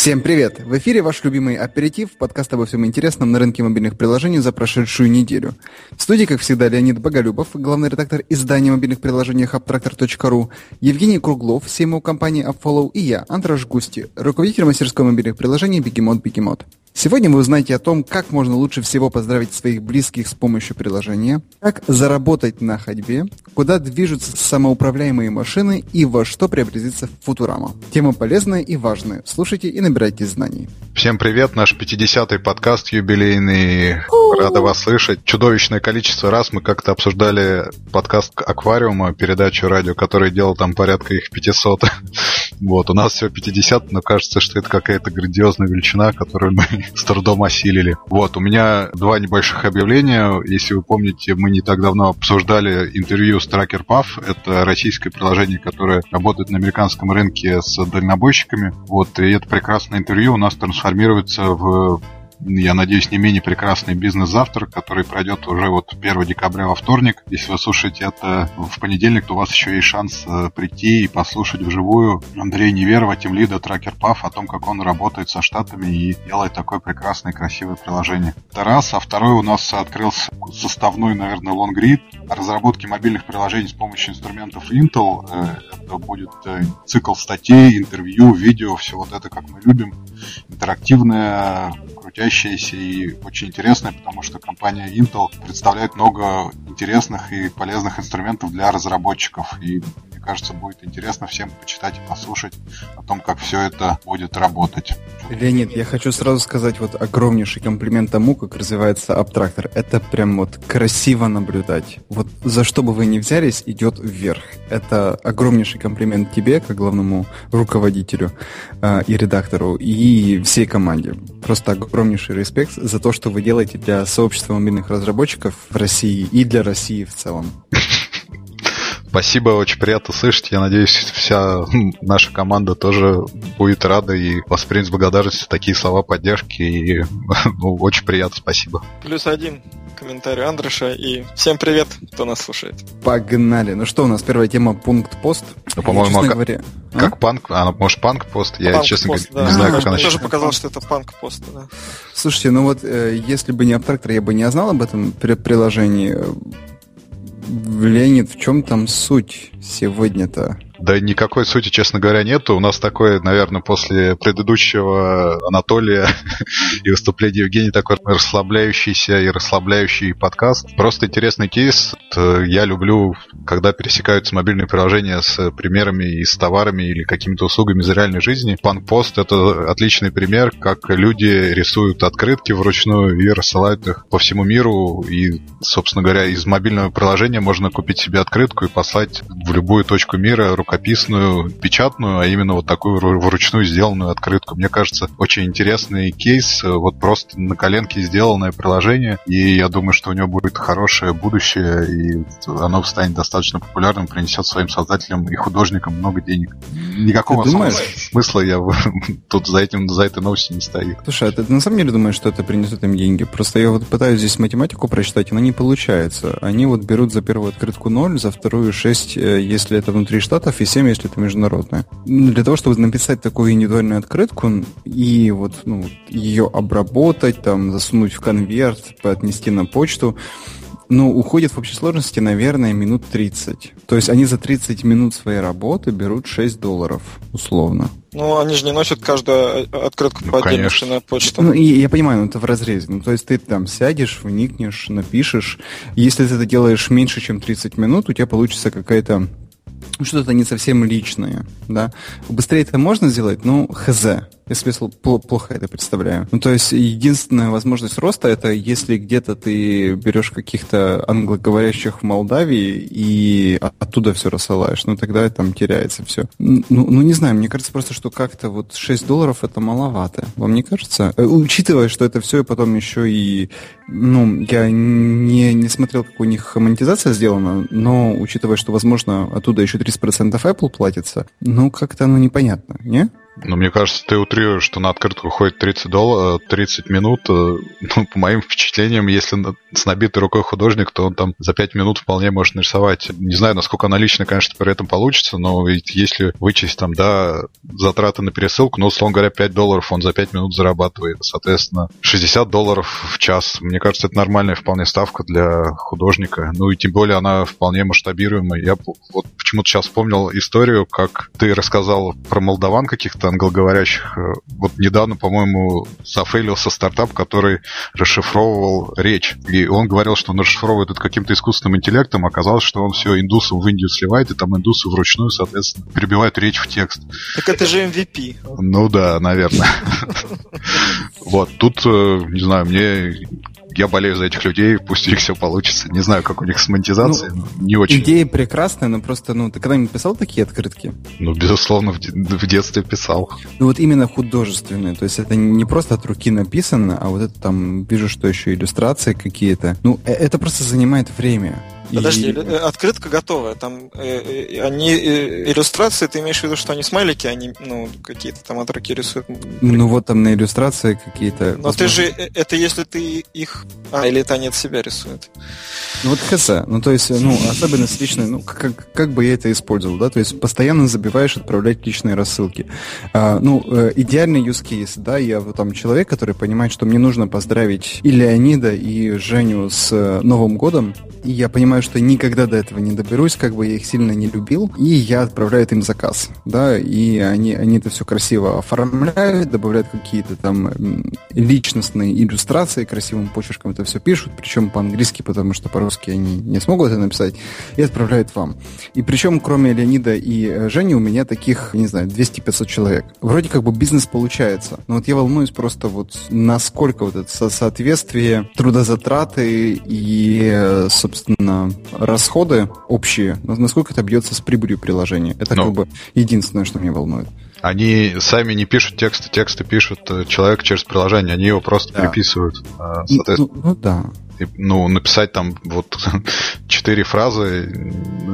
Всем привет! В эфире ваш любимый аперитив, подкаст обо всем интересном на рынке мобильных приложений за прошедшую неделю. В студии, как всегда, Леонид Боголюбов, главный редактор издания мобильных приложений AppTractor.ru, Евгений Круглов, CMO компании AppFollow и я, Андраш Густи, руководитель мастерской мобильных приложений Бегемот Бегемот. Сегодня вы узнаете о том, как можно лучше всего поздравить своих близких с помощью приложения, как заработать на ходьбе, куда движутся самоуправляемые машины и во что преобразится Футурама. Тема полезная и важная. Слушайте и набирайте знаний. Всем привет, наш 50-й подкаст юбилейный. Рада вас слышать. Чудовищное количество раз мы как-то обсуждали подкаст Аквариума, передачу радио, который делал там порядка их 500. Вот, у нас всего 50, но кажется, что это какая-то грандиозная величина, которую мы с трудом осилили. Вот, у меня два небольших объявления. Если вы помните, мы не так давно обсуждали интервью с Tracker Puff. Это российское приложение, которое работает на американском рынке с дальнобойщиками. Вот, и это прекрасное интервью у нас трансформируется в я надеюсь, не менее прекрасный бизнес-завтрак, который пройдет уже вот 1 декабря во вторник. Если вы слушаете это в понедельник, то у вас еще есть шанс э, прийти и послушать вживую Андрея Неверова, лида Tracker Puff, о том, как он работает со штатами и делает такое прекрасное красивое приложение. Это раз. А второй у нас открылся составной, наверное, лонгрид разработки мобильных приложений с помощью инструментов Intel. Э, это будет э, цикл статей, интервью, видео, все вот это, как мы любим. Интерактивное, крутящееся и очень интересное, потому что компания Intel представляет много интересных и полезных инструментов для разработчиков. И мне кажется, будет интересно всем почитать и послушать о том, как все это будет работать. Леонид, я хочу сразу сказать вот огромнейший комплимент тому, как развивается Абтрактор. Это прям вот красиво наблюдать. Вот за что бы вы ни взялись, идет вверх. Это огромнейший комплимент тебе, как главному руководителю э, и редактору, и всей команде. Просто огромнейший респект за то, что вы делаете для сообщества мобильных разработчиков в России и для России в целом. Спасибо, очень приятно слышать. Я надеюсь, вся наша команда тоже будет рада и воспримет с благодарностью такие слова поддержки. И ну, очень приятно, спасибо. Плюс один комментарий Андреша. И всем привет, кто нас слушает. Погнали. Ну что, у нас первая тема пункт пост. Ну, по-моему, как, говоря... как а? панк, а, ну, может, панк пост? Я, панк честно говоря, да. не знаю, как она Я тоже показал, что это панк пост, да. Слушайте, ну вот, э, если бы не Абтрактор, я бы не знал об этом приложении. Леонид, в чем там суть сегодня-то? Да никакой сути, честно говоря, нету. У нас такое, наверное, после предыдущего Анатолия и выступления Евгения такой расслабляющийся и расслабляющий подкаст. Просто интересный кейс. Я люблю, когда пересекаются мобильные приложения с примерами и с товарами или какими-то услугами из реальной жизни. Панкпост — это отличный пример, как люди рисуют открытки вручную и рассылают их по всему миру. И, собственно говоря, из мобильного приложения можно купить себе открытку и послать в любую точку мира рукописную, печатную, а именно вот такую вручную сделанную открытку. Мне кажется, очень интересный кейс, вот просто на коленке сделанное приложение, и я думаю, что у него будет хорошее будущее, и оно станет достаточно популярным, принесет своим создателям и художникам много денег. Никакого смысла я тут за этим за этой новостью не стою. Слушай, а ты на самом деле думаешь, что это принесет им деньги? Просто я вот пытаюсь здесь математику прочитать, она не получается. Они вот берут за первую открытку 0, за вторую 6, э, если это внутри штатов, и 7, если это международное. Ну, для того, чтобы написать такую индивидуальную открытку и вот ну, ее обработать, там, засунуть в конверт, отнести на почту, ну, уходит в общей сложности, наверное, минут 30. То есть они за 30 минут своей работы берут 6 долларов, условно. Ну, они же не носят каждую открытку ну, по отдельности на почту. Ну, и, я понимаю, ну, это в разрезе. Ну, то есть ты там сядешь, вникнешь, напишешь. Если ты это делаешь меньше, чем 30 минут, у тебя получится какая-то ну, что-то не совсем личное, да. Быстрее это можно сделать, ну, хз если плохо это представляю. Ну, то есть единственная возможность роста это если где-то ты берешь каких-то англоговорящих в Молдавии и оттуда все рассылаешь, ну тогда там теряется все. Ну, ну не знаю, мне кажется просто, что как-то вот 6 долларов это маловато. Вам не кажется? Э, учитывая, что это все и потом еще и, ну, я не, не смотрел, как у них монетизация сделана, но учитывая, что, возможно, оттуда еще 30% Apple платится, ну, как-то оно непонятно, не? Ну, мне кажется, ты утрируешь, что на открытку уходит 30, долларов, 30 минут. Э, ну, по моим впечатлениям, если с набитой рукой художник, то он там за 5 минут вполне может нарисовать. Не знаю, насколько налично, конечно, при этом получится, но ведь если вычесть там, да, затраты на пересылку, ну, условно говоря, 5 долларов он за 5 минут зарабатывает. Соответственно, 60 долларов в час. Мне кажется, это нормальная вполне ставка для художника. Ну и тем более она вполне масштабируемая. Я вот почему-то сейчас вспомнил историю, как ты рассказал про молдаван каких-то англоговорящих. Э, вот недавно, по-моему, зафейлился стартап, который расшифровывал речь. И он говорил, что он расшифровывает это каким-то искусственным интеллектом. Оказалось, что он все индусам в Индию сливает, и там индусы вручную, соответственно, перебивают речь в текст. Так это же MVP. Ну да, наверное. Вот, тут, э, не знаю, мне я болею за этих людей, пусть у них все получится. Не знаю, как у них с монетизацией, ну, не очень. Идея прекрасная, но просто, ну, ты когда-нибудь писал такие открытки? Ну, безусловно, в, в детстве писал. Ну, вот именно художественные, то есть это не просто от руки написано, а вот это там, вижу, что еще иллюстрации какие-то. Ну, э, это просто занимает время. Подожди, и... Э, открытка готовая. Там э, э, они э, иллюстрации, ты имеешь в виду, что они смайлики, они ну какие-то там от руки рисуют. Ну вот там на иллюстрации какие-то. Но возможно... ты же э, это если ты их, а или это они от себя рисуют. Ну вот хз, ну то есть, ну особенность личной, ну как как бы я это использовал, да, то есть постоянно забиваешь отправлять личные рассылки. А, ну идеальный use case, да, я вот там человек, который понимает, что мне нужно поздравить и Леонида, и Женю с Новым годом, и я понимаю, что никогда до этого не доберусь, как бы я их сильно не любил, и я отправляю им заказ, да, и они, они это все красиво оформляют, добавляют какие-то там личностные иллюстрации, красивым почерком это все пишут, причем по-английски, потому что по-русски они не смогут это написать, и отправляют вам. И причем, кроме Леонида и э, Жени, у меня таких, не знаю, 200-500 человек. Вроде как бы бизнес получается, но вот я волнуюсь просто вот насколько вот это со соответствие трудозатраты и, собственно, собственно, расходы общие, насколько это бьется с прибылью приложения. Это Но. как бы единственное, что меня волнует. Они сами не пишут тексты, тексты пишут э, человек через приложение, они его просто да. переписывают. А, соответственно... Ну, ну да ну, написать там вот четыре фразы,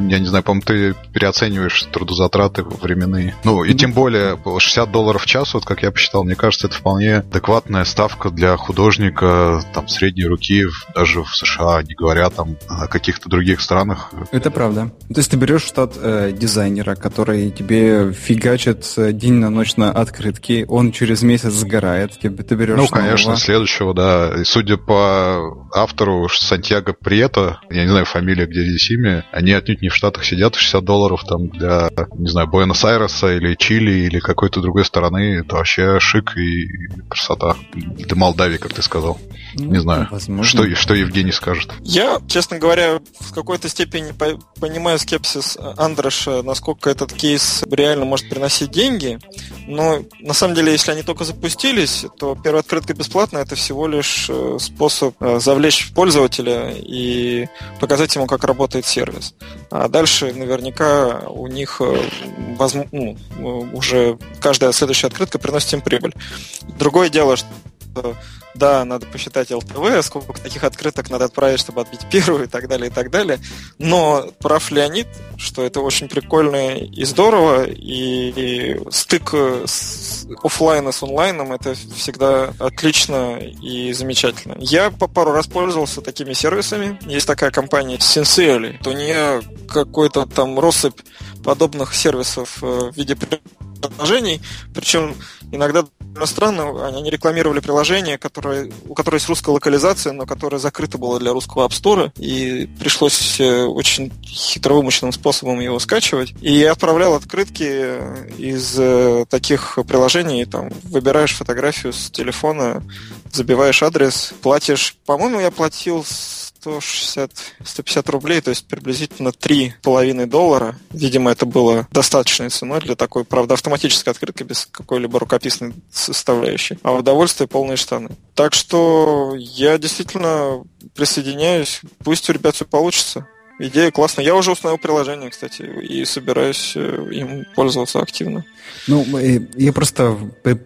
я не знаю, по-моему, ты переоцениваешь трудозатраты временные. Ну, и тем более 60 долларов в час, вот как я посчитал, мне кажется, это вполне адекватная ставка для художника там средней руки, даже в США, не говоря там о каких-то других странах. Это правда. То есть ты берешь штат э, дизайнера, который тебе фигачит э, день на ночь на открытки, он через месяц сгорает, ты берешь Ну, конечно, нового. следующего, да. И судя по автору автору Сантьяго Прието, я не знаю фамилия, где здесь имя, они отнюдь не в Штатах сидят, 60 долларов там для, не знаю, Буэнос-Айреса или Чили или какой-то другой стороны, это вообще шик и красота. Для Молдавии, как ты сказал. Ну, не знаю, возможно. что, что Евгений скажет. Я, честно говоря, в какой-то степени по понимаю скепсис Андроша, насколько этот кейс реально может приносить деньги, но на самом деле, если они только запустились, то первая открытка бесплатная, это всего лишь э, способ э, завлечь пользователя и показать ему, как работает сервис. А дальше наверняка у них э, возможно, ну, уже каждая следующая открытка приносит им прибыль. Другое дело, что да, надо посчитать ЛТВ, сколько таких открыток надо отправить, чтобы отбить первую и так далее, и так далее. Но прав Леонид, что это очень прикольно и здорово, и, и стык с офлайна с онлайном это всегда отлично и замечательно. Я по пару раз пользовался такими сервисами. Есть такая компания Sincerely. У нее какой-то там россыпь подобных сервисов э, в виде приложений, причем иногда странно, они рекламировали приложение, которое, у которого есть русская локализация, но которое закрыто было для русского App Store, и пришлось э, очень хитровымышленным способом его скачивать. И я отправлял открытки из э, таких приложений, там, выбираешь фотографию с телефона, забиваешь адрес, платишь, по-моему, я платил 160-150 рублей, то есть приблизительно 3,5 доллара. Видимо, это было достаточной ценой для такой, правда, автоматической открытки без какой-либо рукописной составляющей. А удовольствие полные штаны. Так что я действительно присоединяюсь. Пусть у ребят все получится. Идея классная. Я уже установил приложение, кстати, и собираюсь э, им пользоваться активно. Ну, э, я просто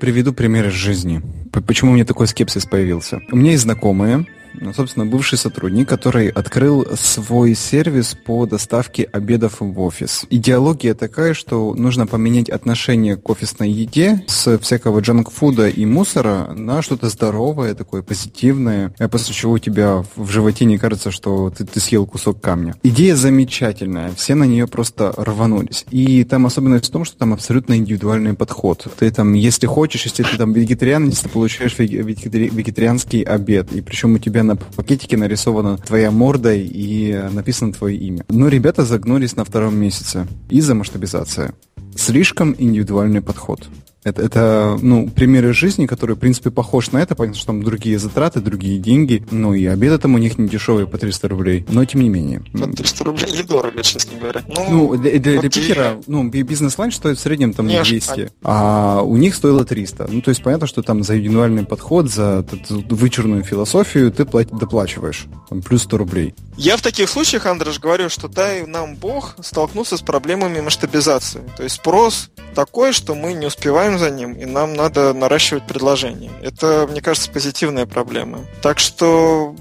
приведу пример из жизни. Почему у меня такой скепсис появился? У меня есть знакомые, собственно, бывший сотрудник, который открыл свой сервис по доставке обедов в офис. Идеология такая, что нужно поменять отношение к офисной еде с всякого джанкфуда и мусора на что-то здоровое, такое позитивное, а после чего у тебя в животе не кажется, что ты, ты съел кусок камня. Идея замечательная, все на нее просто рванулись. И там особенность в том, что там абсолютно индивидуальный подход. Ты там, если хочешь, если ты там вегетариан, если ты получаешь вегетарианский обед, и причем у тебя на пакетике нарисована твоя морда и написано твое имя. Но ребята загнулись на втором месяце из-за масштабизации. Слишком индивидуальный подход. Это, это, ну, примеры жизни, которые, в принципе, похож на это, понятно, что там другие затраты, другие деньги, ну, и обеды там у них не дешевые по 300 рублей, но тем не менее. По 300 рублей недорого, честно говоря. Ну, ну для, для, для Питера, ну, бизнес-ланч стоит в среднем там не 200, а у них стоило 300. Ну, то есть понятно, что там за индивидуальный подход, за вычурную философию ты плат, доплачиваешь, там, плюс 100 рублей. Я в таких случаях, Андреш, говорю, что дай нам Бог столкнуться с проблемами масштабизации. То есть спрос такой, что мы не успеваем за ним, и нам надо наращивать предложение. Это, мне кажется, позитивная проблема. Так что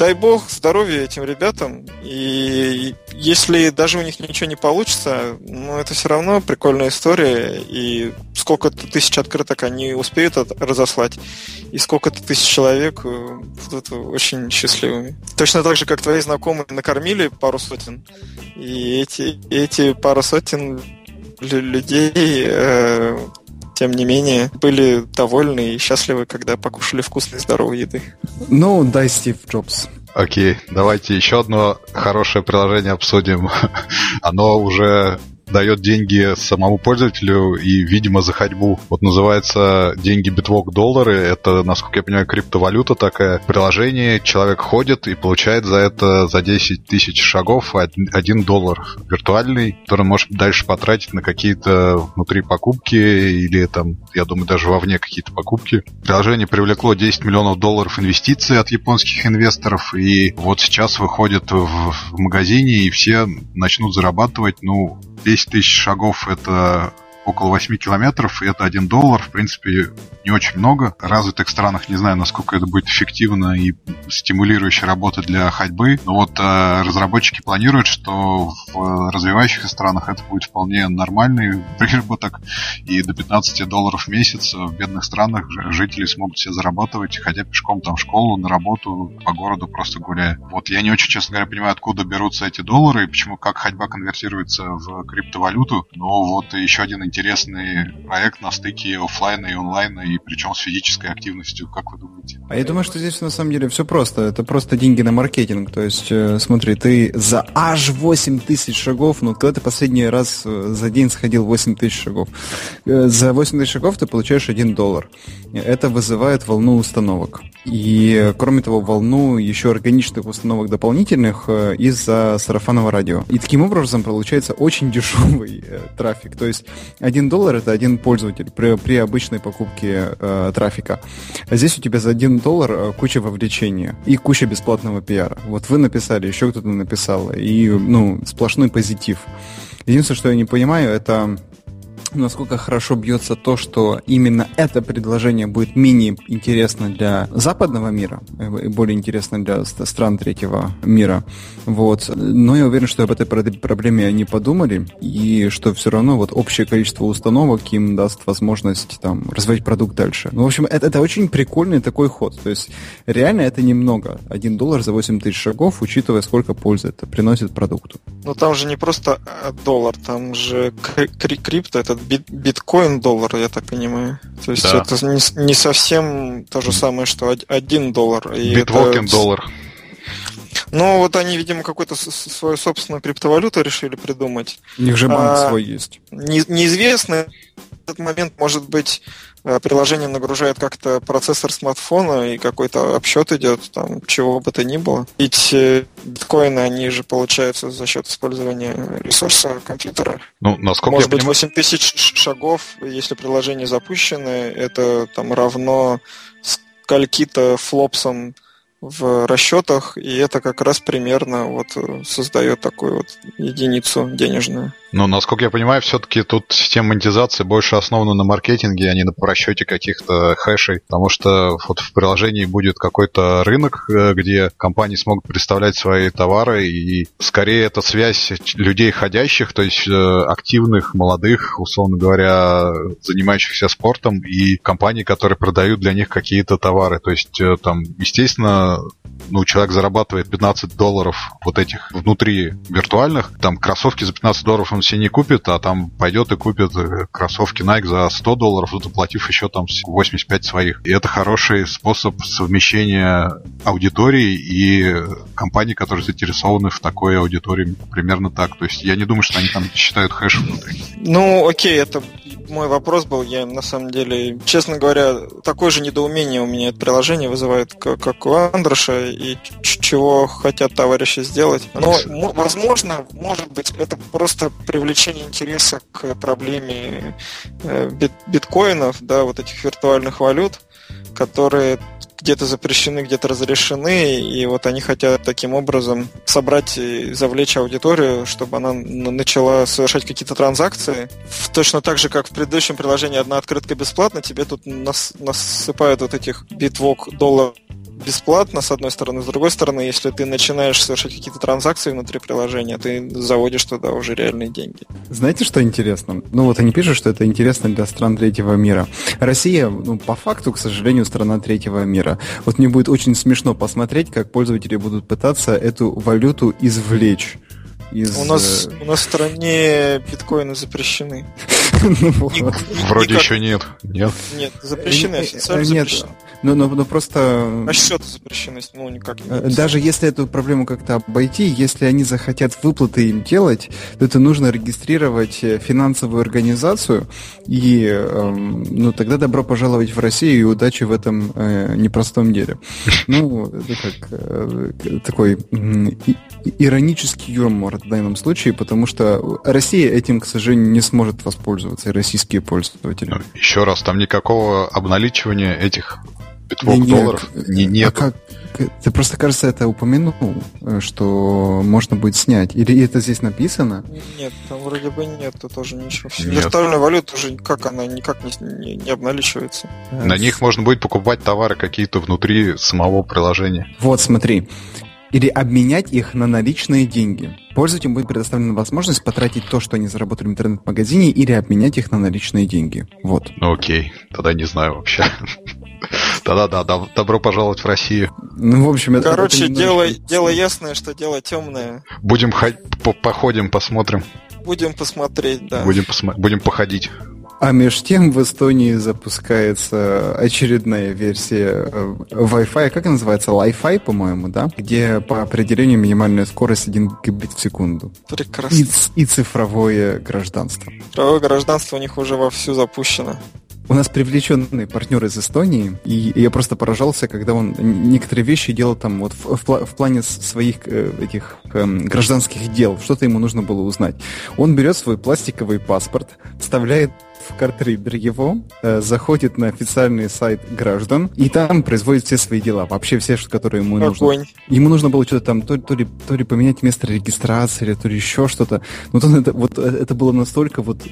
дай бог здоровья этим ребятам. И если даже у них ничего не получится, ну, это все равно прикольная история. И сколько-то тысяч открыток они успеют разослать, и сколько-то тысяч человек э, будут очень счастливыми. Точно так же, как твои знакомые накормили пару сотен, и эти, эти пару сотен людей э, тем не менее, были довольны и счастливы, когда покушали вкусной здоровой еды. Ну, дай Стив Джобс. Окей, давайте еще одно хорошее приложение обсудим. Оно уже дает деньги самому пользователю и, видимо, за ходьбу. Вот называется деньги Bitwalk доллары. Это, насколько я понимаю, криптовалюта такая. Приложение, человек ходит и получает за это за 10 тысяч шагов 1 доллар виртуальный, который может дальше потратить на какие-то внутри покупки или там, я думаю, даже вовне какие-то покупки. Приложение привлекло 10 миллионов долларов инвестиций от японских инвесторов, и вот сейчас выходит в магазине, и все начнут зарабатывать, ну, 10 тысяч шагов это около 8 километров, и это 1 доллар, в принципе, не очень много. В развитых странах не знаю, насколько это будет эффективно и стимулирующая работа для ходьбы. Но вот э, разработчики планируют, что в развивающих странах это будет вполне нормальный приработок, и до 15 долларов в месяц в бедных странах жители смогут себе зарабатывать, ходя пешком там в школу, на работу, по городу просто гуляя. Вот я не очень, честно говоря, понимаю, откуда берутся эти доллары, и почему, как ходьба конвертируется в криптовалюту, но вот еще один интересный проект на стыке офлайна и онлайна, и причем с физической активностью, как вы думаете? А я думаю, что здесь на самом деле все просто. Это просто деньги на маркетинг. То есть, э, смотри, ты за аж 8 тысяч шагов, ну, когда ты последний раз э, за день сходил 8 тысяч шагов, э, за 8 тысяч шагов ты получаешь 1 доллар. Это вызывает волну установок. И, кроме того, волну еще органичных установок дополнительных из-за сарафанного радио. И таким образом получается очень дешевый трафик. То есть, 1 доллар это один пользователь при, при обычной покупке э, трафика. А здесь у тебя за 1 доллар э, куча вовлечения и куча бесплатного пиара. Вот вы написали, еще кто-то написал, и ну, сплошной позитив. Единственное, что я не понимаю, это насколько хорошо бьется то, что именно это предложение будет менее интересно для западного мира и более интересно для стран третьего мира. Вот. Но я уверен, что об этой проблеме они подумали, и что все равно вот общее количество установок им даст возможность там развивать продукт дальше. Ну, в общем, это, это очень прикольный такой ход. То есть реально это немного. Один доллар за 8 тысяч шагов, учитывая, сколько пользы это приносит продукту. Но там же не просто э, доллар, там же крипто, это биткоин доллар, я так понимаю. То есть да. это не, не совсем то же самое, что один доллар. Битвокен это... доллар. Ну, вот они, видимо, какую-то свою собственную криптовалюту решили придумать. У них же банк а, свой есть. Не, неизвестно этот момент, может быть, приложение нагружает как-то процессор смартфона и какой-то обсчет идет, там, чего бы то ни было. Ведь э, биткоины, они же получаются за счет использования ресурса компьютера. Ну, насколько Может быть, понимаю... 8 тысяч шагов, если приложение запущено, это там равно скольки-то флопсам в расчетах, и это как раз примерно вот создает такую вот единицу денежную. Но, насколько я понимаю, все-таки тут система монетизации больше основана на маркетинге, а не на просчете каких-то хэшей, потому что вот в приложении будет какой-то рынок, э, где компании смогут представлять свои товары, и скорее это связь людей ходящих, то есть э, активных, молодых, условно говоря, занимающихся спортом, и компаний, которые продают для них какие-то товары. То есть э, там, естественно, ну, человек зарабатывает 15 долларов вот этих внутри виртуальных, там кроссовки за 15 долларов он себе не купит, а там пойдет и купит э, кроссовки Nike за 100 долларов, заплатив еще там 85 своих. И это хороший способ совмещения аудитории и компаний, которые заинтересованы в такой аудитории. Примерно так. То есть я не думаю, что они там считают хэш внутри. Ну, окей, это мой вопрос был. Я на самом деле, честно говоря, такое же недоумение у меня это приложение вызывает, как, как у Андроша, и чего хотят товарищи сделать. Но, возможно, может быть, это просто привлечение интереса к проблеме э, бит биткоинов, да, вот этих виртуальных валют, которые где-то запрещены, где-то разрешены, и вот они хотят таким образом собрать и завлечь аудиторию, чтобы она начала совершать какие-то транзакции. Точно так же, как в предыдущем приложении «Одна открытка бесплатно», тебе тут нас, насыпают вот этих битвок долларов бесплатно, с одной стороны. С другой стороны, если ты начинаешь совершать какие-то транзакции внутри приложения, ты заводишь туда уже реальные деньги. Знаете, что интересно? Ну вот они пишут, что это интересно для стран третьего мира. Россия, ну, по факту, к сожалению, страна третьего мира. Вот мне будет очень смешно посмотреть, как пользователи будут пытаться эту валюту извлечь из... У нас, э, у нас в стране биткоины запрещены. Ну Вроде еще нет. Нет? Нет, запрещены, э, официально Нет, но, но, но просто... А счеты запрещены, ну никак не э, Даже если эту проблему как-то обойти, если они захотят выплаты им делать, то это нужно регистрировать финансовую организацию, и эм, ну, тогда добро пожаловать в Россию и удачи в этом э, непростом деле. Ну, это как э, такой иронический юмор в данном случае, потому что Россия этим, к сожалению, не сможет воспользоваться, и российские пользователи. Еще раз, там никакого обналичивания этих нет, долларов не, нет. А как, ты просто, кажется, это упомянул, э, что можно будет снять. Или это здесь написано? Нет, там вроде бы нет, тут тоже ничего. Нет. Виртуальная валюта уже как она никак не, не, не обналичивается. На них можно будет покупать товары какие-то внутри самого приложения. Вот, смотри или обменять их на наличные деньги. Пользователям будет предоставлена возможность потратить то, что они заработали в интернет-магазине, или обменять их на наличные деньги. Вот. Ну окей, тогда не знаю вообще. Да-да-да, добро пожаловать в Россию. Ну, в общем, это... Короче, это дело, дело ясное, что дело темное. Будем ходить, походим, посмотрим. Будем посмотреть, да. Будем, посмо... Будем походить. А между тем в Эстонии запускается очередная версия э, Wi-Fi, как называется? Wi-Fi, по-моему, да? Где по определению минимальная скорость 1 гигабит в секунду. Прекрасно. И, и цифровое гражданство. Цифровое гражданство у них уже вовсю запущено. У нас привлеченный партнер из Эстонии, и я просто поражался, когда он некоторые вещи делал там вот в, в, в плане своих э, этих э, гражданских дел, что-то ему нужно было узнать. Он берет свой пластиковый паспорт, вставляет в картридер его, э, заходит на официальный сайт граждан, и там производит все свои дела, вообще все, которые ему Огонь. нужно. Ему нужно было что-то там, то, то, ли, то ли поменять место регистрации, или то ли еще что-то. Вот, он это, вот э, это было настолько вот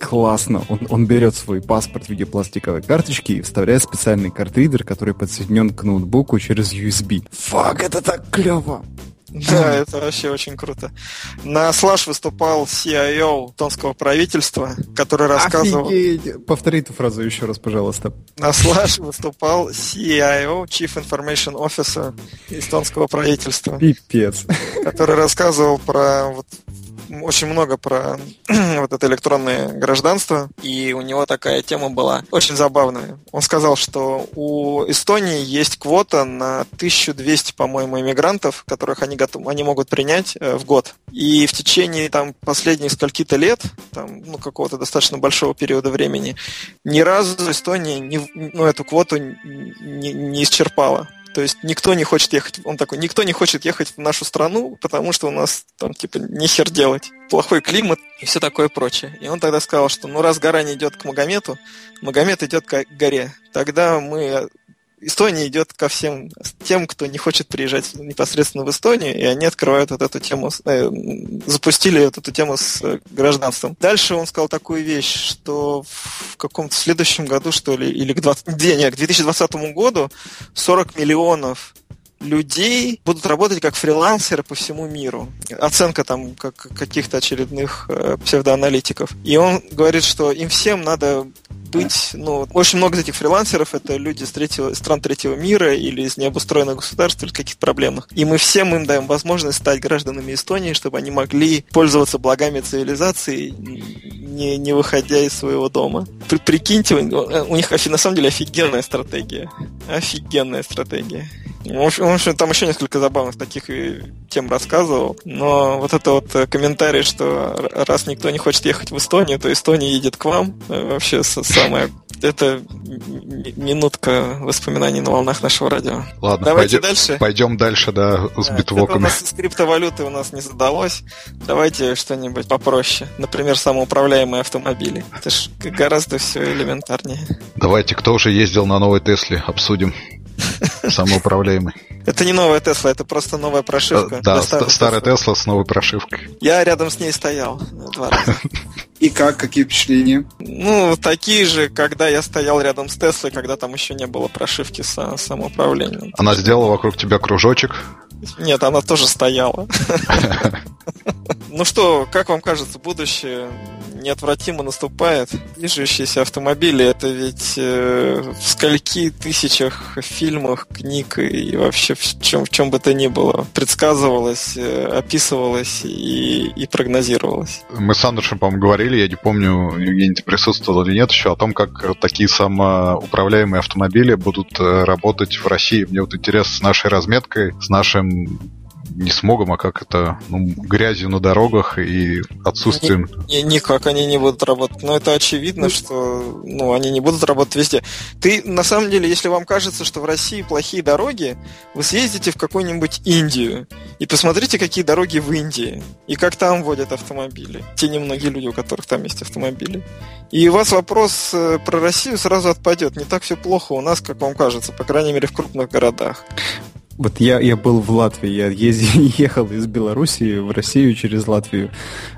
классно. Он, он берет свой паспорт в виде пластиковой карточки и вставляет специальный картридер, который подсоединен к ноутбуку через USB. Фак, это так клево! Да, это вообще очень круто. На Слаш выступал CIO тонского правительства, который рассказывал... Офигеть! Повтори эту фразу еще раз, пожалуйста. На Слаш выступал CIO, Chief Information Officer эстонского правительства. Пипец. Который рассказывал про вот очень много про вот это электронное гражданство, и у него такая тема была очень забавная. Он сказал, что у Эстонии есть квота на 1200, по-моему, иммигрантов, которых они, готов, они могут принять э, в год. И в течение там последних скольки-то лет, там, ну, какого-то достаточно большого периода времени, ни разу Эстония не, ну, эту квоту не, не исчерпала. То есть никто не хочет ехать, он такой, никто не хочет ехать в нашу страну, потому что у нас там типа нехер делать. Плохой климат и все такое прочее. И он тогда сказал, что ну раз гора не идет к Магомету, Магомед идет к горе. Тогда мы Эстония идет ко всем тем, кто не хочет приезжать непосредственно в Эстонию, и они открывают вот эту тему, э, запустили вот эту тему с э, гражданством. Дальше он сказал такую вещь, что в каком-то следующем году, что ли, или к, 20, не, к 2020 году 40 миллионов людей будут работать как фрилансеры по всему миру. Оценка там как каких-то очередных э, псевдоаналитиков. И он говорит, что им всем надо быть, ну, очень много из этих фрилансеров это люди с третьего, стран третьего мира или из необустроенных государств или каких-то проблемных. И мы всем им даем возможность стать гражданами Эстонии, чтобы они могли пользоваться благами цивилизации, не, не выходя из своего дома. При, прикиньте, у них на самом деле офигенная стратегия. Офигенная стратегия. В общем, там еще несколько забавных таких тем рассказывал. Но вот это вот э, комментарий, что раз никто не хочет ехать в Эстонию, то Эстония едет к вам. Э, вообще самое это минутка воспоминаний на волнах нашего радио. Ладно, Давайте пойдем, дальше. Пойдем дальше, да, с да, битвоками. У нас с криптовалюты у нас не задалось. Давайте что-нибудь попроще. Например, самоуправляемые автомобили. Это же гораздо все элементарнее. Давайте, кто уже ездил на новой Тесле, обсудим. Самоуправляемый. Это не новая Тесла, это просто новая прошивка. Да, старая Тесла с новой прошивкой. Я рядом с ней стоял два раза. И как? Какие впечатления? Ну, такие же, когда я стоял рядом с Теслой, когда там еще не было прошивки со самоуправлением. Она сделала вокруг тебя кружочек? Нет, она тоже стояла. Ну что, как вам кажется, будущее неотвратимо наступает. Движущиеся автомобили это ведь э, в скольки тысячах фильмах, книг и вообще в чем, в чем бы то ни было предсказывалось, э, описывалось и, и прогнозировалось. Мы с Андершем, по-моему, говорили, я не помню, Евгений, ты присутствовал или нет еще, о том, как такие самоуправляемые автомобили будут э, работать в России. Мне вот интересно с нашей разметкой, с нашим не смогом, а как это, ну, грязью на дорогах и отсутствием... Ни, никак они не будут работать. Но это очевидно, что ну, они не будут работать везде. Ты, на самом деле, если вам кажется, что в России плохие дороги, вы съездите в какую-нибудь Индию и посмотрите, какие дороги в Индии и как там водят автомобили. Те немногие люди, у которых там есть автомобили. И у вас вопрос э, про Россию сразу отпадет. Не так все плохо у нас, как вам кажется, по крайней мере, в крупных городах. Вот я, я был в Латвии, я ездил, ехал из Белоруссии в Россию через Латвию.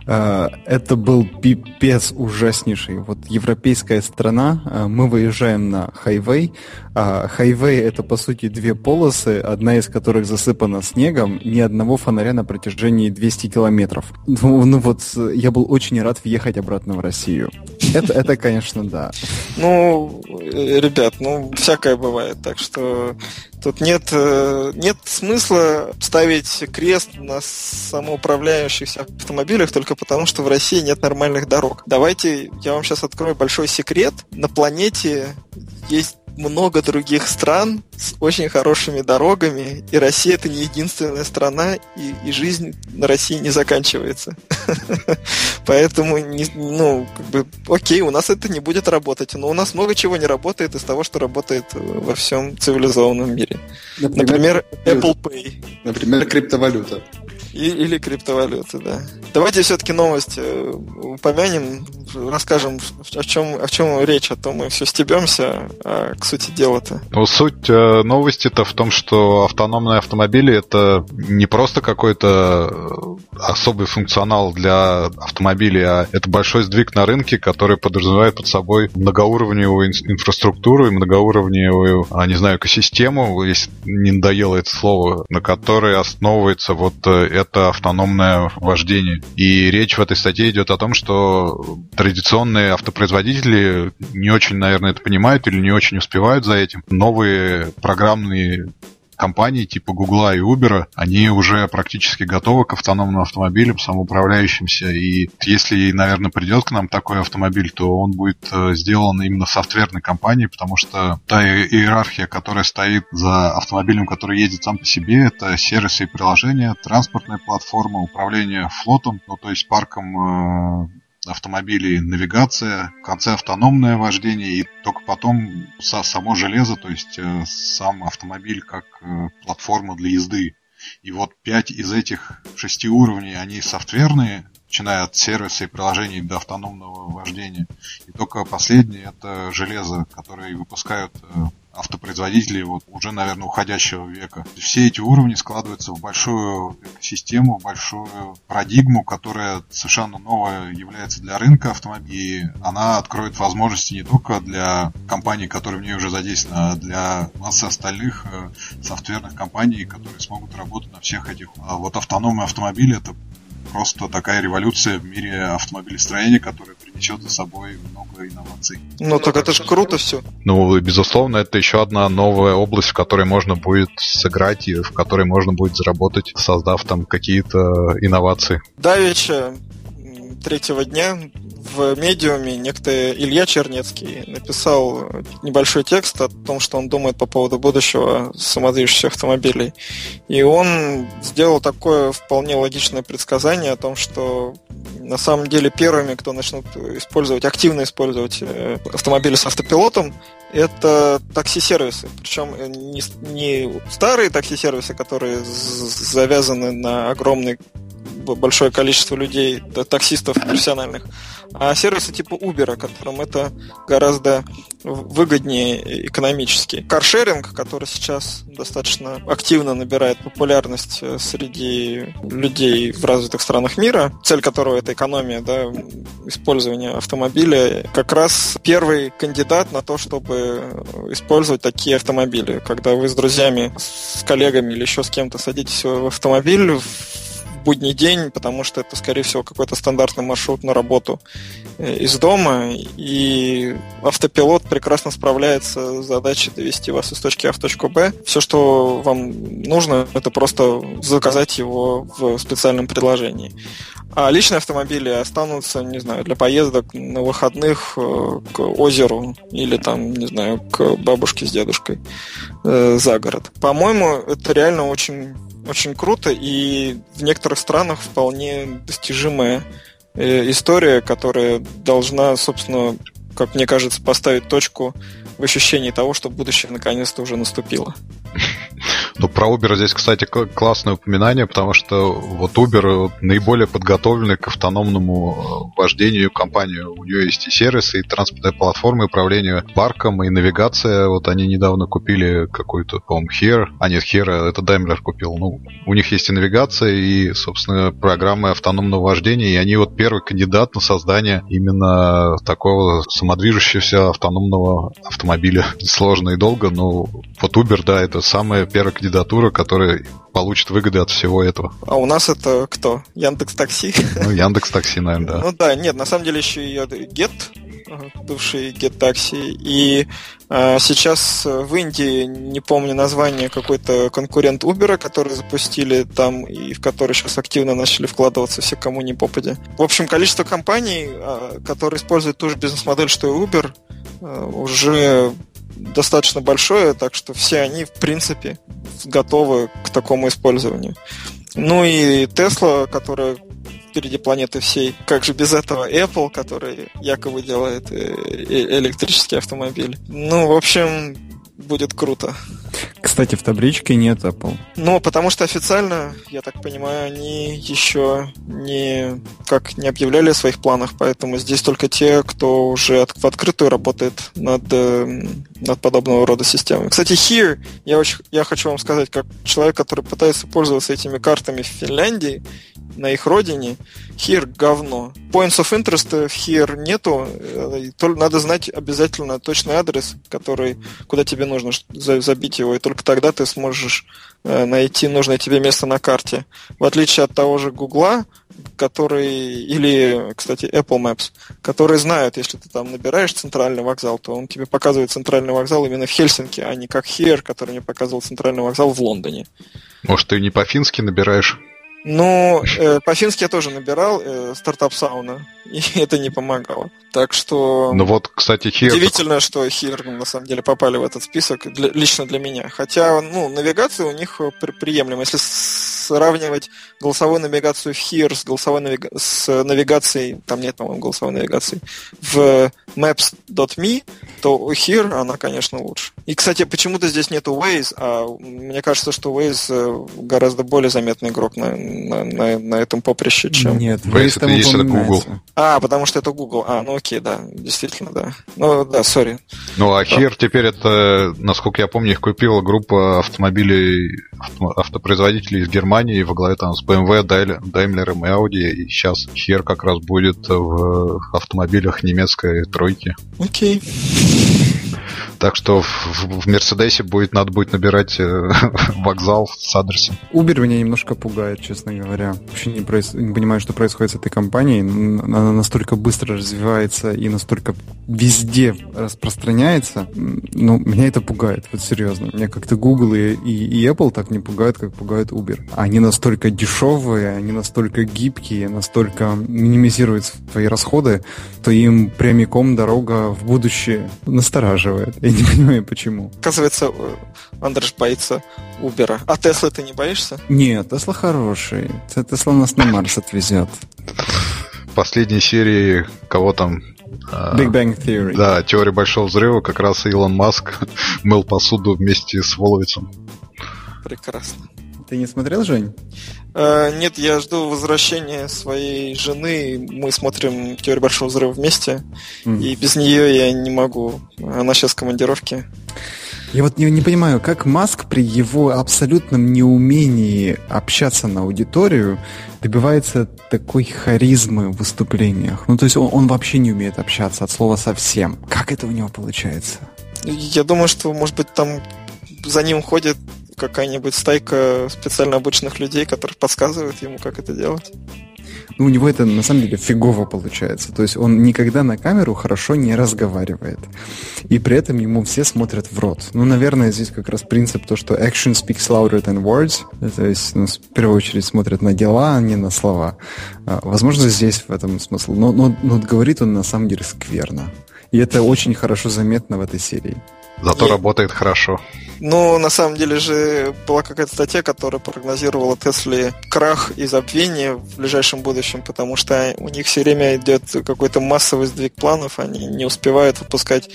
А, это был пипец ужаснейший. Вот европейская страна, а, мы выезжаем на хайвей. А, хайвей это по сути две полосы, одна из которых засыпана снегом, ни одного фонаря на протяжении 200 километров. Ну, ну вот я был очень рад въехать обратно в Россию. Это, это, конечно, да. Ну, ребят, ну, всякое бывает, так что Тут нет, э, нет смысла ставить крест на самоуправляющихся автомобилях только потому, что в России нет нормальных дорог. Давайте я вам сейчас открою большой секрет. На планете есть много других стран с очень хорошими дорогами, и Россия это не единственная страна, и, и жизнь на России не заканчивается. Поэтому, не, ну, как бы, окей, у нас это не будет работать, но у нас много чего не работает из того, что работает во всем цивилизованном мире. Например, Apple Pay. Например, криптовалюта. Или криптовалюты, да. Давайте все-таки новость э, упомянем, расскажем, о чем, о чем речь, а то мы все стебемся, а к сути дела-то. Ну, суть э, новости-то в том, что автономные автомобили это не просто какой-то э, особый функционал для автомобилей, а это большой сдвиг на рынке, который подразумевает под собой многоуровневую инфраструктуру и многоуровневую, а, не знаю, экосистему, если не надоело это слово, на которой основывается вот это автономное вождение. И речь в этой статье идет о том, что традиционные автопроизводители не очень, наверное, это понимают или не очень успевают за этим. Новые программные компании типа Гугла и Uber, они уже практически готовы к автономным автомобилям, самоуправляющимся. И если, наверное, придет к нам такой автомобиль, то он будет э, сделан именно софтверной компанией, потому что та иерархия, которая стоит за автомобилем, который едет сам по себе, это сервисы и приложения, транспортная платформа, управление флотом, ну то есть парком э, автомобилей навигация, в конце автономное вождение и только потом само железо, то есть э, сам автомобиль как э, платформа для езды. И вот пять из этих шести уровней, они софтверные, начиная от сервиса и приложений до автономного вождения. И только последнее это железо, которое выпускают э, автопроизводителей вот уже, наверное, уходящего века. Все эти уровни складываются в большую систему, в большую парадигму, которая совершенно новая является для рынка автомобилей. Она откроет возможности не только для компаний, которые в ней уже задействованы, а для массы остальных э, софтверных компаний, которые смогут работать на всех этих. А вот автономные автомобили это просто такая революция в мире автомобилестроения, которая принесет за собой много инноваций. Ну, так это же круто все. Ну, безусловно, это еще одна новая область, в которой можно будет сыграть и в которой можно будет заработать, создав там какие-то инновации. Давича третьего дня в медиуме некто Илья Чернецкий написал небольшой текст о том, что он думает по поводу будущего самодвижущихся автомобилей. И он сделал такое вполне логичное предсказание о том, что на самом деле первыми, кто начнут использовать, активно использовать э, автомобили с автопилотом, это такси-сервисы. Причем не, не старые такси-сервисы, которые завязаны на огромный большое количество людей, таксистов профессиональных, а сервисы типа Uber, которым это гораздо выгоднее экономически. Каршеринг, который сейчас достаточно активно набирает популярность э, среди людей в развитых странах мира, цель которого это экономия, да, использование автомобиля, как раз первый кандидат на то, чтобы использовать такие автомобили. Когда вы с друзьями, с коллегами или еще с кем-то садитесь в автомобиль, будний день, потому что это, скорее всего, какой-то стандартный маршрут на работу э, из дома, и автопилот прекрасно справляется с задачей довести вас из точки А в точку Б. Все, что вам нужно, это просто заказать его в специальном предложении. А личные автомобили останутся, не знаю, для поездок на выходных э, к озеру или там, не знаю, к бабушке с дедушкой э, за город. По-моему, это реально очень очень круто и в некоторых странах вполне достижимая э, история, которая должна, собственно, как мне кажется, поставить точку в ощущении того, что будущее наконец-то уже наступило. Ну, про Uber здесь, кстати, классное упоминание, потому что вот Uber наиболее подготовленный к автономному э, вождению компанию. У нее есть и сервисы, и транспортная платформа, и управление парком, и навигация. Вот они недавно купили какую-то, по-моему, Here. А нет, Here, это Daimler купил. Ну, у них есть и навигация, и, собственно, программы автономного вождения, и они вот первый кандидат на создание именно такого самодвижущегося автономного автомобиля. Сложно и долго, но вот Uber, да, это самая первая кандидатура, которая получит выгоды от всего этого. А у нас это кто? Яндекс Такси? Ну, Яндекс Такси, наверное, да. Ну да, нет, на самом деле еще и Get, бывший Get Taxi, и а, сейчас в Индии, не помню название, какой-то конкурент Uber, который запустили там и в который сейчас активно начали вкладываться все, кому не попадя. В общем, количество компаний, а, которые используют ту же бизнес-модель, что и Uber, а, уже достаточно большое, так что все они, в принципе, готовы к такому использованию. Ну и Tesla, которая впереди планеты всей. Как же без этого Apple, который якобы делает э, э, электрический автомобиль. Ну, в общем, будет круто. Кстати, в табличке нет Apple. Ну, потому что официально, я так понимаю, они еще не как не объявляли о своих планах, поэтому здесь только те, кто уже от, в открытую работает над, э, над подобного рода системами. Кстати, Here, я, очень, я хочу вам сказать, как человек, который пытается пользоваться этими картами в Финляндии, на их родине, Here говно. Points of interest в Here нету, э, надо знать обязательно точный адрес, который, куда тебе нужно забить его, и только тогда ты сможешь э, найти нужное тебе место на карте. В отличие от того же Гугла, который, или, кстати, Apple Maps, которые знают, если ты там набираешь центральный вокзал, то он тебе показывает центральный вокзал именно в Хельсинки, а не как Here, который мне показывал центральный вокзал в Лондоне. Может, ты не по-фински набираешь? Ну, э, по-фински я тоже набирал э, стартап сауна, и это не помогало. Так что... Ну вот, кстати, Хир... Удивительно, что Хир на самом деле попали в этот список, для, лично для меня. Хотя, ну, навигация у них при, приемлема. Если сравнивать голосовую навигацию в Here с голосовой навига... с навигацией, там нет, по-моему, голосовой навигации, в maps.me, то Here она, конечно, лучше. И, кстати, почему-то здесь нету Waze, а мне кажется, что Waze э, гораздо более заметный игрок на, на, на, на этом поприще, чем... Нет, Waze, это есть это Google. А, потому что это Google. А, ну окей, да, действительно, да. Ну, да, сори. Ну, а Here теперь это, насколько я помню, их купила группа автомобилей, авто, автопроизводителей из Германии во главе там с BMW, Daimler и Audi, и сейчас Here как раз будет в автомобилях немецкой тройки. Окей. Так что в, Мерседесе будет надо будет набирать э, вокзал с адресом. Uber меня немножко пугает, честно говоря. Вообще не, проис... не понимаю, что происходит с этой компанией. Она настолько быстро развивается и настолько везде распространяется. Ну, меня это пугает, вот серьезно. Меня как-то Google и, и, и Apple так не пугают, как пугают Uber. Они настолько дешевые, они настолько гибкие, настолько минимизируют свои расходы, то им прямиком дорога в будущее настораживает. Я не понимаю, почему. Оказывается, э, Андреш боится Убера. А Тесла ты не боишься? Нет, Тесла хороший. Тесла нас на Марс отвезет. В последней серии кого там а, Big Bang Theory. Да, теория большого взрыва, как раз Илон Маск мыл посуду вместе с Воловицем. Прекрасно. Ты не смотрел, Жень? Uh, нет, я жду возвращения своей жены. Мы смотрим теорию большого взрыва вместе. Mm. И без нее я не могу. Она сейчас в командировке. Я вот не, не понимаю, как Маск при его абсолютном неумении общаться на аудиторию добивается такой харизмы в выступлениях. Ну, то есть он, он вообще не умеет общаться от слова совсем. Как это у него получается? Я думаю, что, может быть, там за ним ходит какая-нибудь стайка специально обычных людей, которые подсказывают ему, как это делать. Ну, у него это на самом деле фигово получается. То есть он никогда на камеру хорошо не разговаривает. И при этом ему все смотрят в рот. Ну, наверное, здесь как раз принцип то, что action speaks louder than words. То есть, ну, в первую очередь смотрят на дела, а не на слова. А, возможно, здесь в этом смысл. Но, но, но говорит он на самом деле скверно. И это очень хорошо заметно в этой серии. Зато и... работает хорошо. Ну, на самом деле же была какая-то статья, которая прогнозировала Тесли крах и забвение в ближайшем будущем, потому что у них все время идет какой-то массовый сдвиг планов, они не успевают выпускать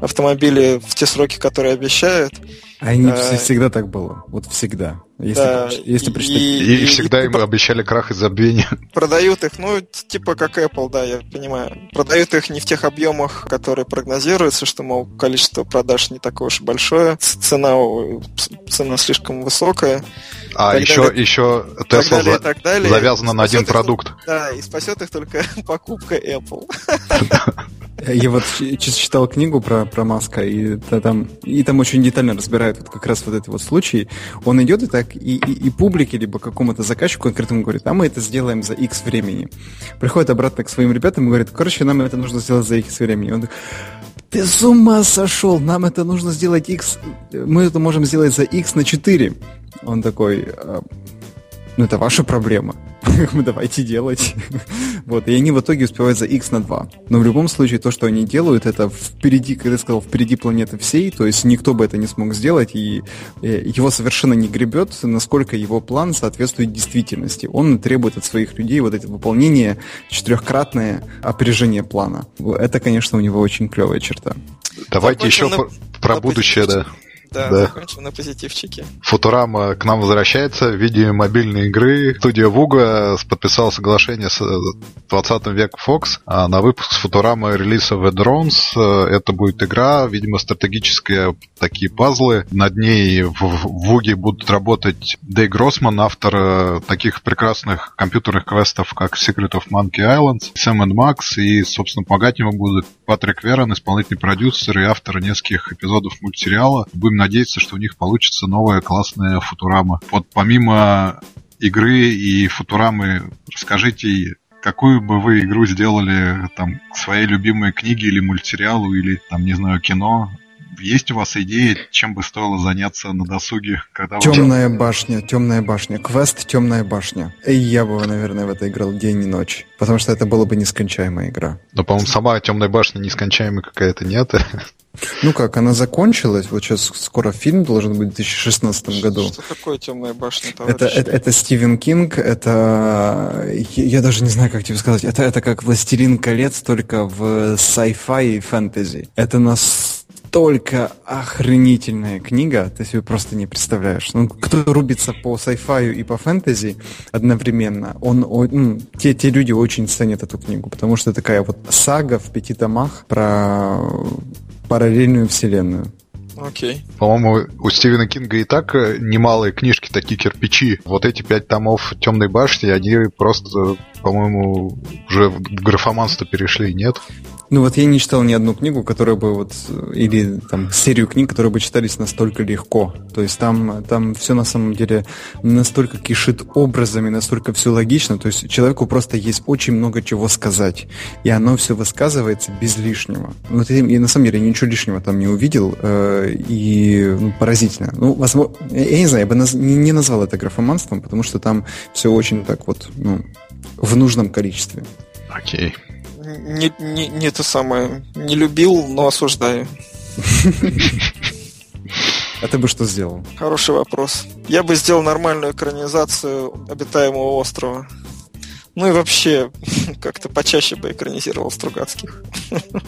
автомобили в те сроки, которые обещают. А они а, всегда так было. Вот всегда. Если, да, если и, и, и, всегда и, им обещали крах и забвение. Продают их, ну, типа как Apple, да, я понимаю. Продают их не в тех объемах, которые прогнозируются, что, мол, количество продаж не такое уж большое, цена, цена слишком высокая. А еще, далее, еще Tesla далее, за, далее. завязана на один продукт. Да, и спасет их только покупка Apple. Я вот читал книгу про, про Маска, и, там, и там очень детально разбирают вот как раз вот этот вот случай. Он идет и так, и, и, и публике, либо какому-то заказчику конкретному говорит, а мы это сделаем за X времени. Приходит обратно к своим ребятам и говорит, короче, нам это нужно сделать за X времени. Он ты с ума сошел, нам это нужно сделать X, мы это можем сделать за X на 4. Он такой, «А, ну это ваша проблема. Давайте делать. вот, и они в итоге успевают за X на 2. Но в любом случае то, что они делают, это впереди, когда я сказал, впереди планеты всей, то есть никто бы это не смог сделать, и э, его совершенно не гребет, насколько его план соответствует действительности. Он требует от своих людей вот это выполнение четырехкратное опережение плана. Это, конечно, у него очень клевая черта. Давайте еще на, про будущее, да. Да, да. закончим на позитивчике. Футурама к нам возвращается в виде мобильной игры. Студия Вуга подписала соглашение с 20 век Fox а на выпуск с Футурамы релиза The Drones. Это будет игра, видимо, стратегические такие пазлы. Над ней в Вуге будут работать Дэй Гроссман, автор э, таких прекрасных компьютерных квестов, как Secret of Monkey Island, Сэм и Макс, и, собственно, помогать ему будут Патрик Верон, исполнительный продюсер и автор нескольких эпизодов мультсериала. Будем надеяться, что у них получится новая классная Футурама. Вот помимо игры и Футурамы, расскажите, какую бы вы игру сделали там своей любимой книге или мультсериалу, или там, не знаю, кино, есть у вас идеи, чем бы стоило заняться на досуге, когда Темная вы... башня, темная башня. Квест Темная башня. И я бы, наверное, в это играл день и ночь. Потому что это была бы нескончаемая игра. Но, по-моему, сама темная башня нескончаемая какая-то нет. Ну как, она закончилась, вот сейчас скоро фильм должен быть в 2016 году. Что такое «Темная башня», это, это, это Стивен Кинг, это... Я даже не знаю, как тебе сказать. Это, это как «Властелин колец», только в sci-fi и фэнтези. Это настолько охренительная книга, ты себе просто не представляешь. Ну, кто рубится по sci-fi и по фэнтези одновременно, он, он, ну, те, те люди очень ценят эту книгу, потому что такая вот сага в пяти томах про параллельную вселенную. Окей. По-моему, у Стивена Кинга и так э, немалые книжки, такие кирпичи. Вот эти пять томов Темной башни, они просто, по-моему, уже в графоманство перешли, нет? Ну вот я не читал ни одну книгу, которая бы вот, или там серию книг, которые бы читались настолько легко. То есть там, там все на самом деле настолько кишит образами, настолько все логично. То есть человеку просто есть очень много чего сказать. И оно все высказывается без лишнего. Вот я, я на самом деле ничего лишнего там не увидел. Э, и ну, поразительно. Ну, возможно, я не знаю, я бы наз, не, не назвал это графоманством, потому что там все очень так вот, ну, в нужном количестве. Окей. Okay не, не, не это самое, не любил, но осуждаю. А ты бы что сделал? Хороший вопрос. Я бы сделал нормальную экранизацию обитаемого острова. Ну и вообще, как-то почаще бы экранизировал Стругацких.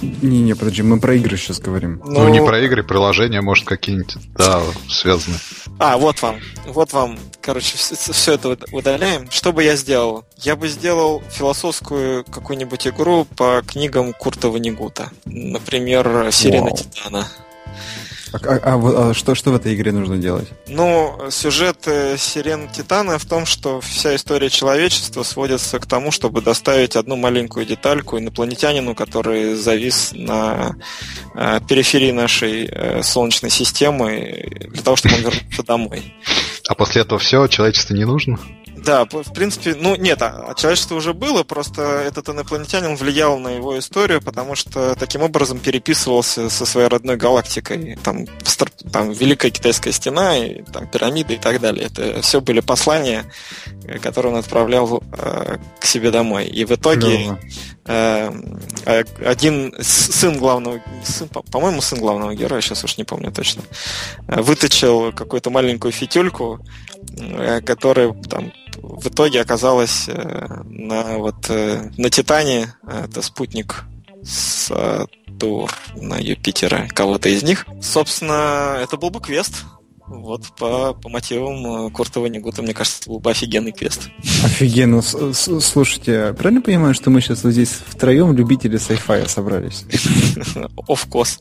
Не-не, подожди, мы про игры сейчас говорим. Ну, ну не про игры, приложения, может, какие-нибудь, да, связаны. А, вот вам, вот вам, короче, все, все это удаляем. Что бы я сделал? Я бы сделал философскую какую-нибудь игру по книгам Курта Ванигута. Например, «Сирена Вау. Титана». А, а, а, а что, что в этой игре нужно делать? Ну, сюжет э, Сирен Титана в том, что вся история человечества сводится к тому, чтобы доставить одну маленькую детальку инопланетянину, который завис на э, периферии нашей э, Солнечной системы, для того, чтобы он вернулся домой. А после этого все, человечество не нужно? Да, в принципе, ну нет, а, человечество уже было, просто этот инопланетянин влиял на его историю, потому что таким образом переписывался со своей родной галактикой. Там, там Великая Китайская стена, и, там пирамиды и так далее. Это все были послания, э, которые он отправлял э, к себе домой. И в итоге э, э, один сын главного, сын, по-моему, сын главного героя, сейчас уж не помню точно, э, выточил какую-то маленькую фитюльку, которая там в итоге оказалась э, на, вот, э, на Титане, это спутник Сатурна, Юпитера, кого-то из них. Собственно, это был бы квест. Вот, по, по мотивам э, Курта Ванигута, мне кажется, был бы офигенный квест. Офигенно. Слушайте, правильно понимаю, что мы сейчас вот здесь втроем любители sci-fi собрались? Of course.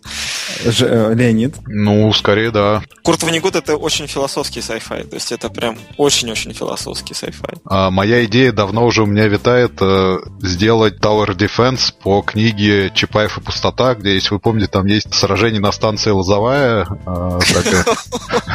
Э, Леонид? Ну, скорее, да. Курт Ванигут это очень философский sci-fi, то есть это прям очень-очень философский. А, моя идея давно уже у меня витает э, сделать Tower Defense по книге Чапаев и пустота, где, если вы помните, там есть сражение на станции Лозовая. Э,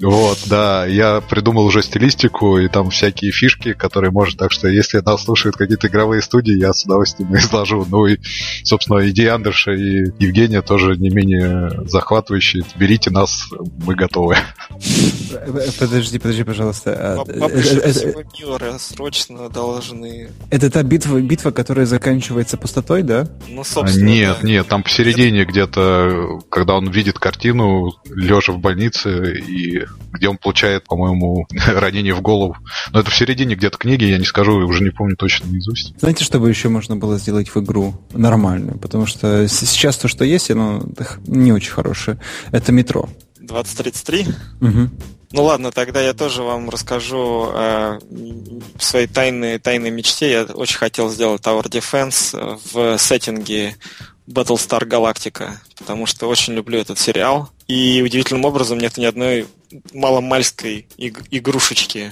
Вот, да, я придумал уже стилистику и там всякие фишки, которые можно, так что если нас слушают какие-то игровые студии, я с удовольствием изложу. Ну и, собственно, идея Андерша и Евгения тоже не менее захватывающие. Берите нас, мы готовы. Подожди, подожди, пожалуйста. А, всего мира срочно должны... Это та битва, битва, которая заканчивается пустотой, да? Ну, собственно, Нет, да. нет, там посередине где-то, когда он видит картину, лежа в больнице, и где он получает, по-моему, ранение в голову. Но это в середине где-то книги, я не скажу, уже не помню точно наизусть. Знаете, что бы еще можно было сделать в игру нормальную? Потому что сейчас то, что есть, оно не очень хорошее. Это метро. 2033? Угу. Ну ладно, тогда я тоже вам расскажу о своей тайной, тайной мечте. Я очень хотел сделать Tower Defense в сеттинге Battlestar Galactica, потому что очень люблю этот сериал. И удивительным образом нет ни одной маломальской игрушечки,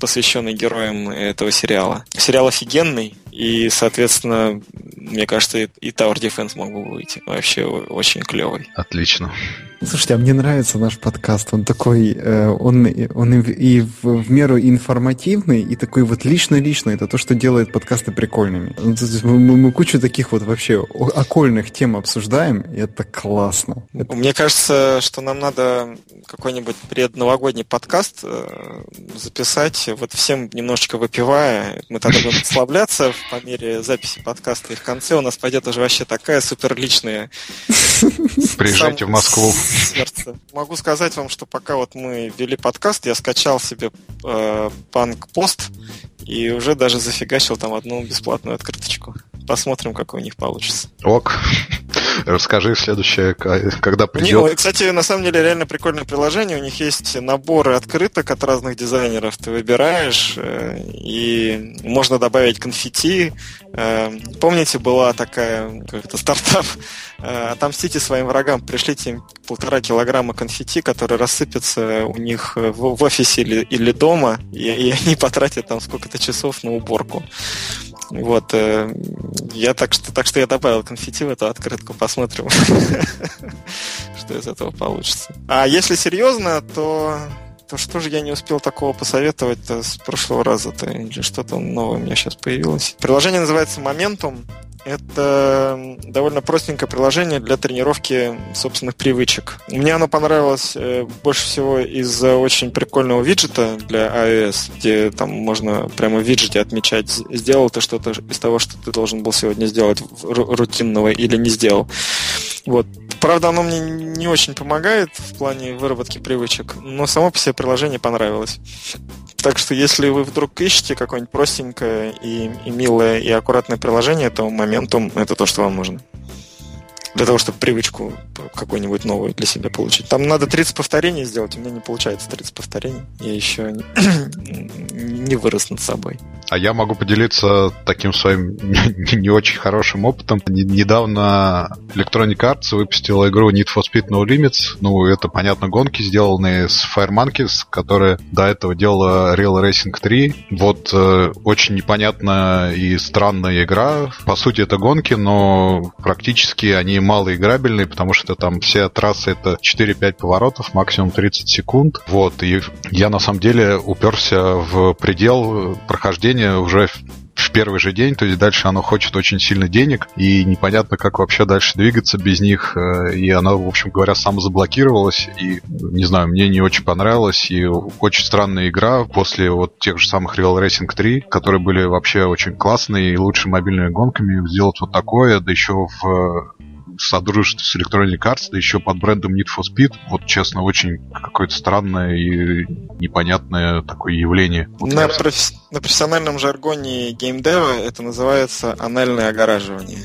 посвященной героям этого сериала. Сериал офигенный, и, соответственно, мне кажется, и Tower Defense мог бы выйти. Вообще очень клевый. Отлично. Слушайте, а мне нравится наш подкаст. Он такой, э, он, он и в, в меру информативный, и такой вот лично-лично. Это то, что делает подкасты прикольными. Ну, мы, мы кучу таких вот вообще окольных тем обсуждаем, и это классно. Это... Мне кажется, что нам надо какой-нибудь предновогодний подкаст э, записать, вот всем немножечко выпивая. Мы тогда будем расслабляться по мере записи подкаста и в конце у нас пойдет уже вообще такая супер личная. Приезжайте в Москву. Сердце. Могу сказать вам, что пока вот мы вели подкаст, я скачал себе э, панк-пост и уже даже зафигачил там одну бесплатную открыточку. Посмотрим, как у них получится. Ок. Расскажи следующее, когда придет. Не, кстати, на самом деле реально прикольное приложение. У них есть наборы открыток от разных дизайнеров. Ты выбираешь, э, и можно добавить конфетти. Э, помните, была такая как-то стартап э, «Отомстите своим врагам, пришлите им полтора килограмма конфетти, которые рассыпятся у них в, в офисе или, или дома, и, и они потратят там сколько-то часов на уборку». Вот, э, я так что, так что я добавил конфетти в эту открытку, посмотрим, что из этого получится. А если серьезно, то то что же я не успел такого посоветовать с прошлого раза-то? Или что-то новое у меня сейчас появилось? Приложение называется Momentum. Это довольно простенькое приложение для тренировки собственных привычек. Мне оно понравилось э, больше всего из-за очень прикольного виджета для iOS, где там можно прямо в виджете отмечать, сделал ты что-то из того, что ты должен был сегодня сделать рутинного или не сделал. Вот. Правда, оно мне не очень помогает в плане выработки привычек, но само по себе приложение понравилось. Так что если вы вдруг ищете какое-нибудь простенькое и, и милое и аккуратное приложение, то моментум это то, что вам нужно для того, чтобы привычку какую-нибудь новую для себя получить. Там надо 30 повторений сделать, у меня не получается 30 повторений. Я еще не, не вырос над собой. А я могу поделиться таким своим не очень хорошим опытом. Недавно Electronic Arts выпустила игру Need for Speed No Limits. Ну, это, понятно, гонки, сделанные с Fire Monkeys, которая до этого делала Real Racing 3. Вот э, очень непонятная и странная игра. По сути, это гонки, но практически они малоиграбельные, потому что там все трассы это 4-5 поворотов, максимум 30 секунд. Вот, и я на самом деле уперся в предел прохождения уже в первый же день, то есть дальше оно хочет очень сильно денег, и непонятно, как вообще дальше двигаться без них, э, и оно, в общем говоря, само заблокировалось, и, не знаю, мне не очень понравилось, и очень странная игра после вот тех же самых Real Racing 3, которые были вообще очень классные и лучшими мобильными гонками, сделать вот такое, да еще в содружестве с Electronic Arts, да еще под брендом Need for Speed. Вот, честно, очень какое-то странное и непонятное такое явление. Вот на, профи- на профессиональном жаргоне геймдева это называется анальное огораживание.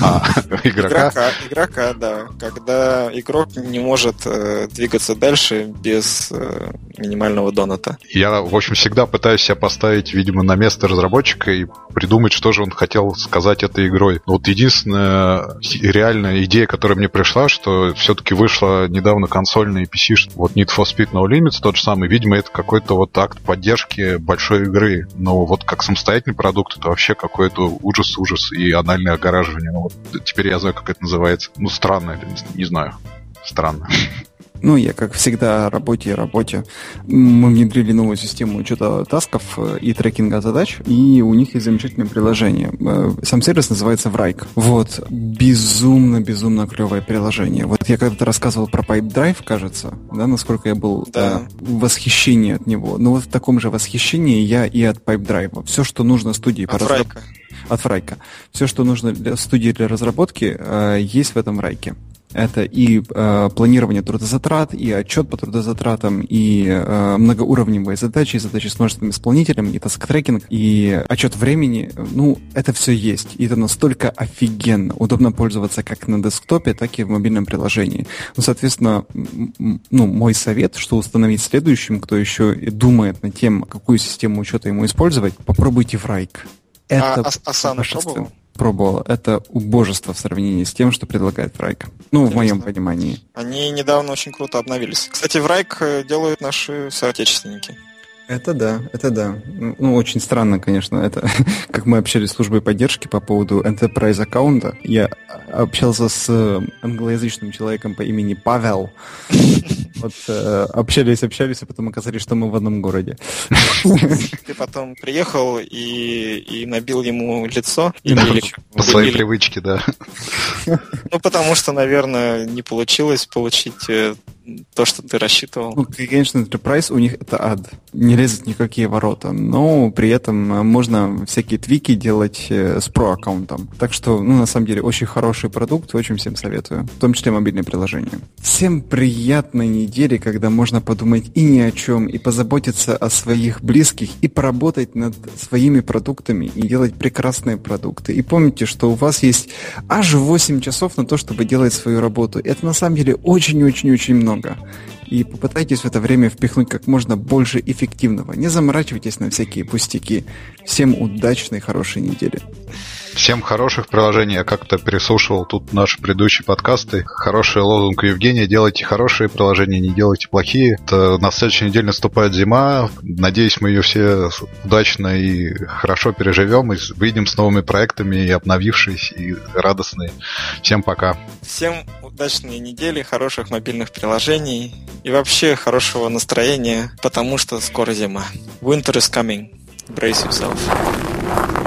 А, игрока? игрока? Игрока, да. Когда игрок не может э, двигаться дальше без э, минимального доната. Я, в общем, всегда пытаюсь себя поставить, видимо, на место разработчика и придумать, что же он хотел сказать этой игрой. Вот единственная реальная идея, которая мне пришла, что все-таки вышла недавно консольная PC, вот Need for Speed No Limits, тот же самый, видимо, это какой-то вот акт поддержки большой игры. Но вот как самостоятельный продукт, это вообще какой-то ужас-ужас и анальное огораживание. Ну, вот теперь я знаю, как это называется. Ну, странно, не знаю. Странно. Ну, я, как всегда, работе и работе. Мы внедрили новую систему учета тасков э, и трекинга задач, и у них есть замечательное приложение. Э, сам сервис называется Врайк. Вот. Безумно-безумно клевое приложение. Вот я когда-то рассказывал про Pipe Drive, кажется, да, насколько я был да. э, в восхищении от него. Но вот в таком же восхищении я и от Pipe Drive. Все, что нужно студии по разработке от Фрайка. Все, что нужно для студии для разработки, э, есть в этом Райке. Это и э, планирование трудозатрат, и отчет по трудозатратам, и э, многоуровневые задачи, и задачи с множественным исполнителем, и task-tracking, и отчет времени. Ну, это все есть. И это настолько офигенно. Удобно пользоваться как на десктопе, так и в мобильном приложении. Ну, соответственно, ну, мой совет, что установить следующим, кто еще думает над тем, какую систему учета ему использовать, попробуйте в Wrike. Это а, а, а сам пробовал? пробовал. Это убожество в сравнении с тем, что предлагает Врайк. Ну, Конечно. в моем понимании. Они недавно очень круто обновились. Кстати, Врайк э, делают наши соотечественники. Это да, это да. Ну, очень странно, конечно, это как мы общались с службой поддержки по поводу Enterprise аккаунта. Я общался с э, англоязычным человеком по имени Павел. Вот э, общались, общались, а потом оказались, что мы в одном городе. Ты потом приехал и, и набил ему лицо? Или, по своей привычке, да. Ну, потому что, наверное, не получилось получить э, то, что ты рассчитывал. Ну, конечно, Enterprise у них это ад. Не лезет никакие ворота. Но при этом э, можно всякие твики делать э, с Pro аккаунтом. Так что, ну, на самом деле, очень хороший продукт, очень всем советую. В том числе мобильные приложения. Всем приятной недели, когда можно подумать и ни о чем, и позаботиться о своих близких, и поработать над своими продуктами, и делать прекрасные продукты. И помните, что у вас есть аж 8 часов на то, чтобы делать свою работу. Это на самом деле очень-очень-очень много. И попытайтесь в это время впихнуть как можно больше эффективного. Не заморачивайтесь на всякие пустяки. Всем удачной, хорошей недели. Всем хороших приложений. Я как-то переслушивал тут наши предыдущие подкасты. Хороший лозунг Евгения. Делайте хорошие приложения, не делайте плохие. Это на следующей неделе наступает зима. Надеюсь, мы ее все удачно и хорошо переживем и выйдем с новыми проектами и обновившись, и радостные. Всем пока. Всем удачной недели, хороших мобильных приложений и вообще хорошего настроения, потому что скоро зима. Winter is coming. Brace yourself.